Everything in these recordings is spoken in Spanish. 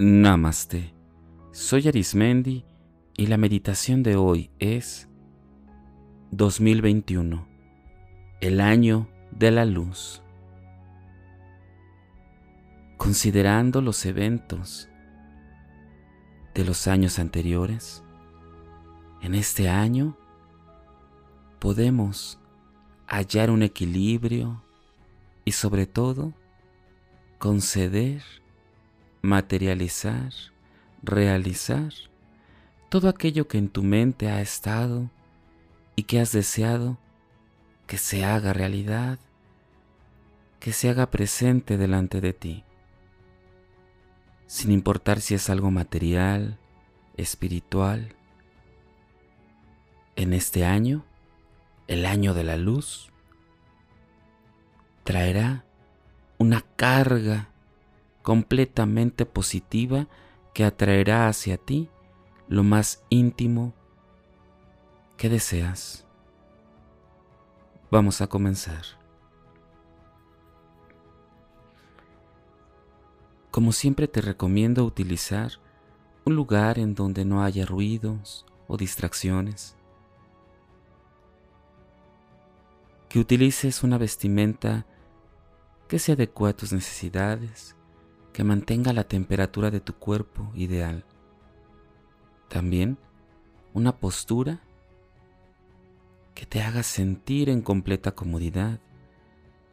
Namaste. Soy Arismendi y la meditación de hoy es 2021, el año de la luz. Considerando los eventos de los años anteriores, en este año podemos hallar un equilibrio y sobre todo conceder materializar, realizar todo aquello que en tu mente ha estado y que has deseado que se haga realidad, que se haga presente delante de ti, sin importar si es algo material, espiritual. En este año, el año de la luz, traerá una carga completamente positiva que atraerá hacia ti lo más íntimo que deseas. Vamos a comenzar. Como siempre te recomiendo utilizar un lugar en donde no haya ruidos o distracciones. Que utilices una vestimenta que se adecue a tus necesidades que mantenga la temperatura de tu cuerpo ideal. También una postura que te haga sentir en completa comodidad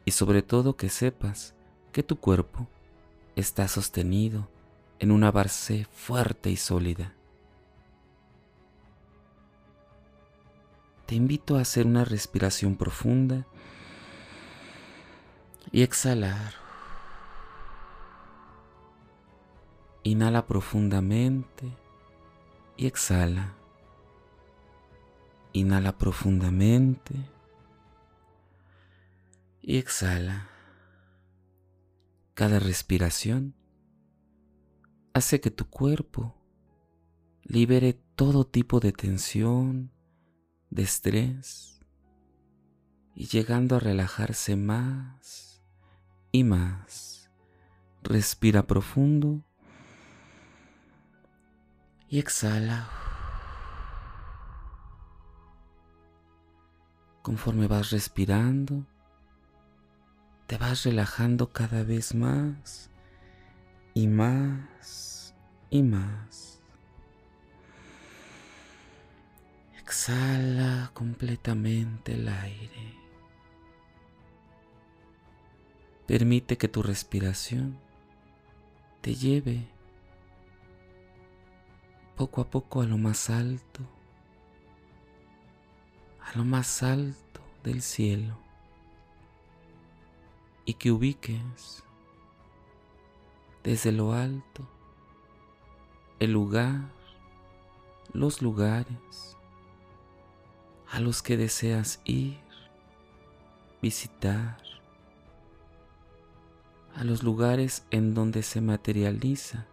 y sobre todo que sepas que tu cuerpo está sostenido en una base fuerte y sólida. Te invito a hacer una respiración profunda y exhalar Inhala profundamente y exhala. Inhala profundamente y exhala. Cada respiración hace que tu cuerpo libere todo tipo de tensión, de estrés y llegando a relajarse más y más. Respira profundo y exhala. Conforme vas respirando, te vas relajando cada vez más y más y más. Exhala completamente el aire. Permite que tu respiración te lleve poco a poco a lo más alto, a lo más alto del cielo y que ubiques desde lo alto el lugar, los lugares a los que deseas ir, visitar, a los lugares en donde se materializa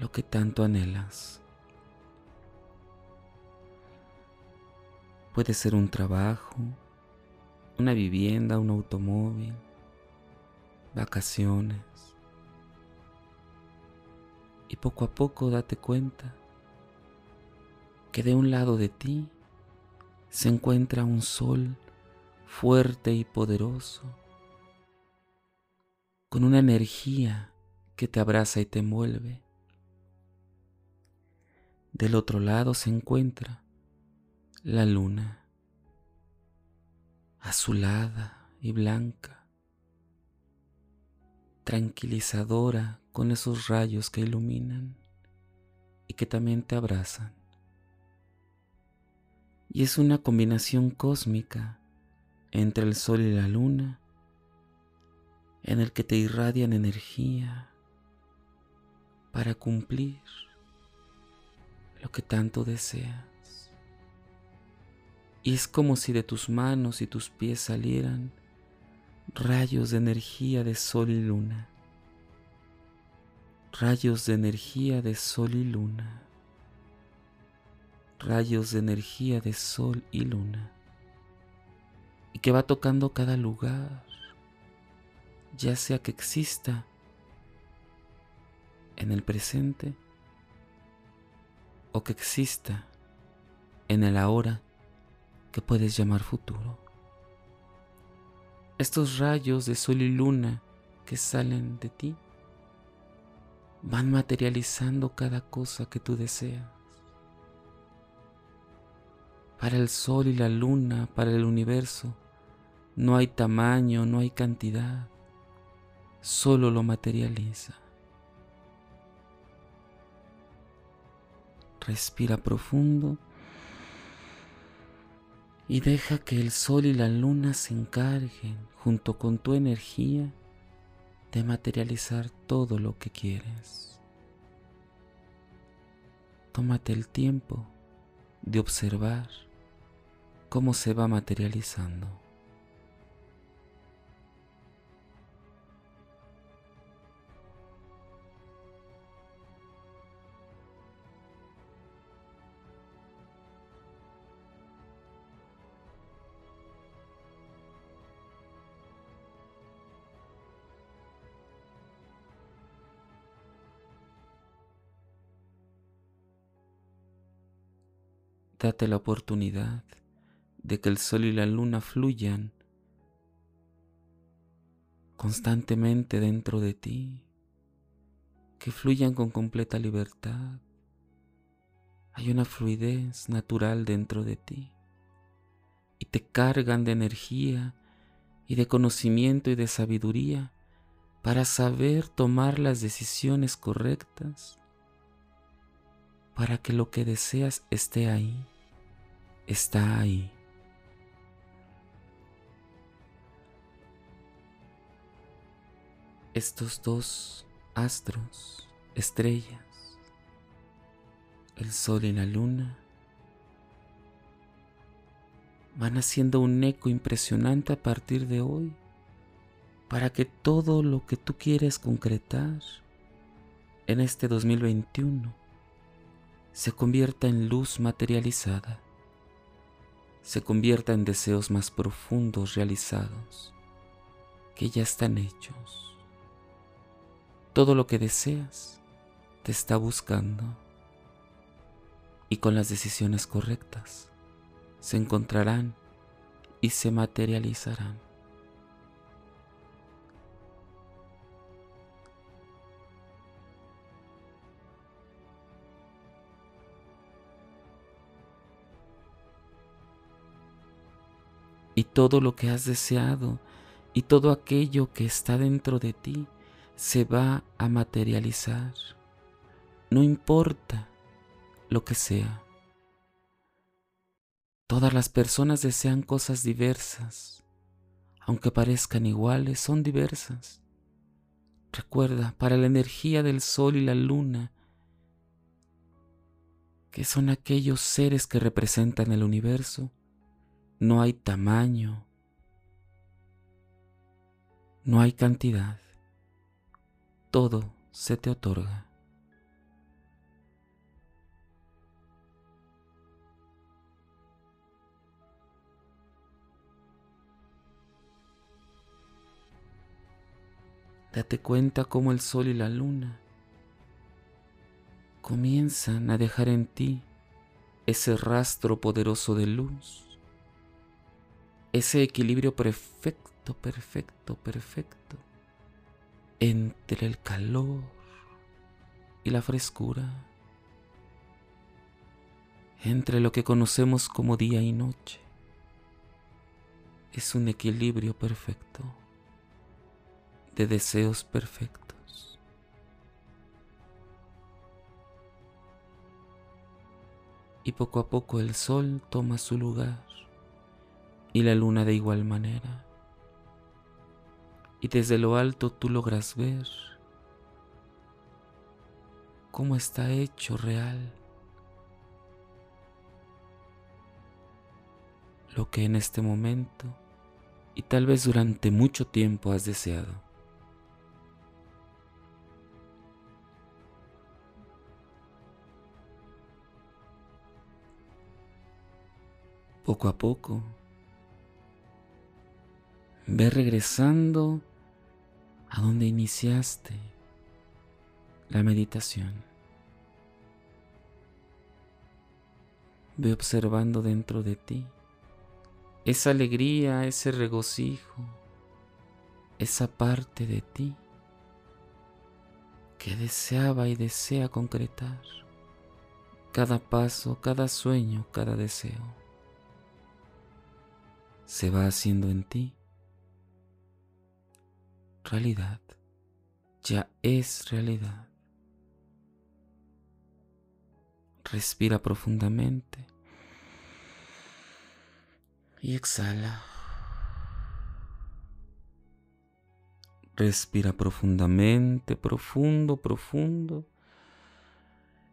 lo que tanto anhelas. Puede ser un trabajo, una vivienda, un automóvil, vacaciones. Y poco a poco date cuenta que de un lado de ti se encuentra un sol fuerte y poderoso, con una energía que te abraza y te envuelve. Del otro lado se encuentra la luna, azulada y blanca, tranquilizadora con esos rayos que iluminan y que también te abrazan. Y es una combinación cósmica entre el sol y la luna en el que te irradian energía para cumplir lo que tanto deseas. Y es como si de tus manos y tus pies salieran rayos de energía de sol y luna. Rayos de energía de sol y luna. Rayos de energía de sol y luna. Y que va tocando cada lugar, ya sea que exista en el presente o que exista en el ahora que puedes llamar futuro. Estos rayos de sol y luna que salen de ti van materializando cada cosa que tú deseas. Para el sol y la luna, para el universo, no hay tamaño, no hay cantidad, solo lo materializa. Respira profundo y deja que el sol y la luna se encarguen junto con tu energía de materializar todo lo que quieres. Tómate el tiempo de observar cómo se va materializando. Date la oportunidad de que el sol y la luna fluyan constantemente dentro de ti, que fluyan con completa libertad. Hay una fluidez natural dentro de ti y te cargan de energía y de conocimiento y de sabiduría para saber tomar las decisiones correctas para que lo que deseas esté ahí, está ahí. Estos dos astros, estrellas, el sol y la luna, van haciendo un eco impresionante a partir de hoy para que todo lo que tú quieres concretar en este 2021 se convierta en luz materializada, se convierta en deseos más profundos realizados, que ya están hechos. Todo lo que deseas te está buscando y con las decisiones correctas se encontrarán y se materializarán. Todo lo que has deseado y todo aquello que está dentro de ti se va a materializar. No importa lo que sea. Todas las personas desean cosas diversas. Aunque parezcan iguales, son diversas. Recuerda, para la energía del sol y la luna, que son aquellos seres que representan el universo, no hay tamaño, no hay cantidad, todo se te otorga. Date cuenta cómo el sol y la luna comienzan a dejar en ti ese rastro poderoso de luz ese equilibrio perfecto, perfecto, perfecto entre el calor y la frescura, entre lo que conocemos como día y noche. Es un equilibrio perfecto de deseos perfectos. Y poco a poco el sol toma su lugar y la luna de igual manera. Y desde lo alto tú logras ver cómo está hecho real lo que en este momento y tal vez durante mucho tiempo has deseado. Poco a poco Ve regresando a donde iniciaste, la meditación. Ve observando dentro de ti esa alegría, ese regocijo, esa parte de ti que deseaba y desea concretar cada paso, cada sueño, cada deseo. Se va haciendo en ti realidad, ya es realidad. Respira profundamente y exhala. Respira profundamente, profundo, profundo.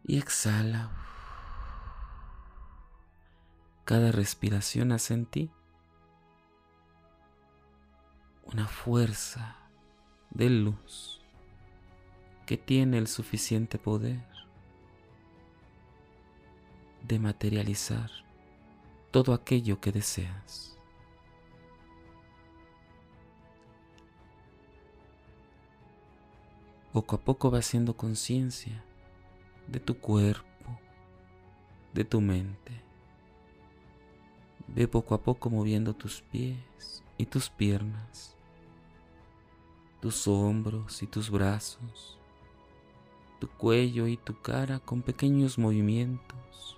Y exhala. Cada respiración hace en ti una fuerza de luz que tiene el suficiente poder de materializar todo aquello que deseas. Poco a poco va haciendo conciencia de tu cuerpo, de tu mente. Ve poco a poco moviendo tus pies y tus piernas, tus hombros y tus brazos, tu cuello y tu cara con pequeños movimientos.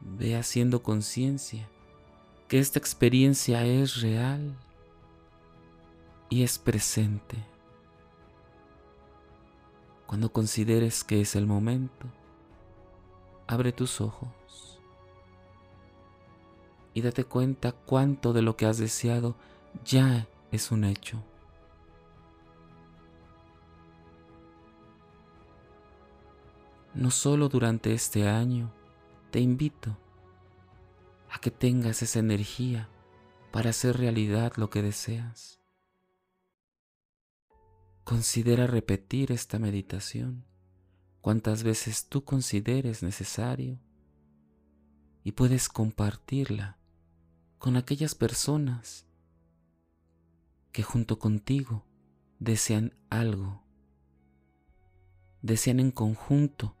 Ve haciendo conciencia que esta experiencia es real y es presente. Cuando consideres que es el momento, abre tus ojos y date cuenta cuánto de lo que has deseado ya es un hecho. No solo durante este año, te invito a que tengas esa energía para hacer realidad lo que deseas. Considera repetir esta meditación cuantas veces tú consideres necesario y puedes compartirla con aquellas personas que junto contigo desean algo, desean en conjunto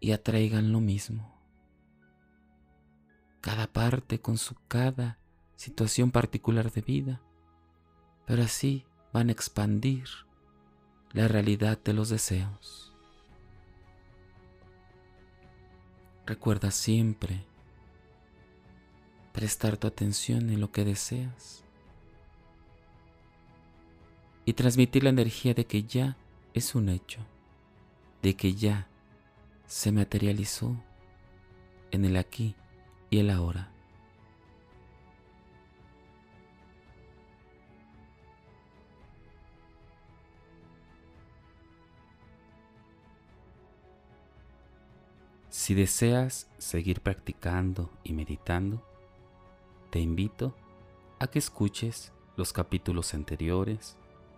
y atraigan lo mismo. Cada parte con su cada situación particular de vida, pero así van a expandir la realidad de los deseos. Recuerda siempre prestar tu atención en lo que deseas y transmitir la energía de que ya es un hecho, de que ya se materializó en el aquí y el ahora. Si deseas seguir practicando y meditando, te invito a que escuches los capítulos anteriores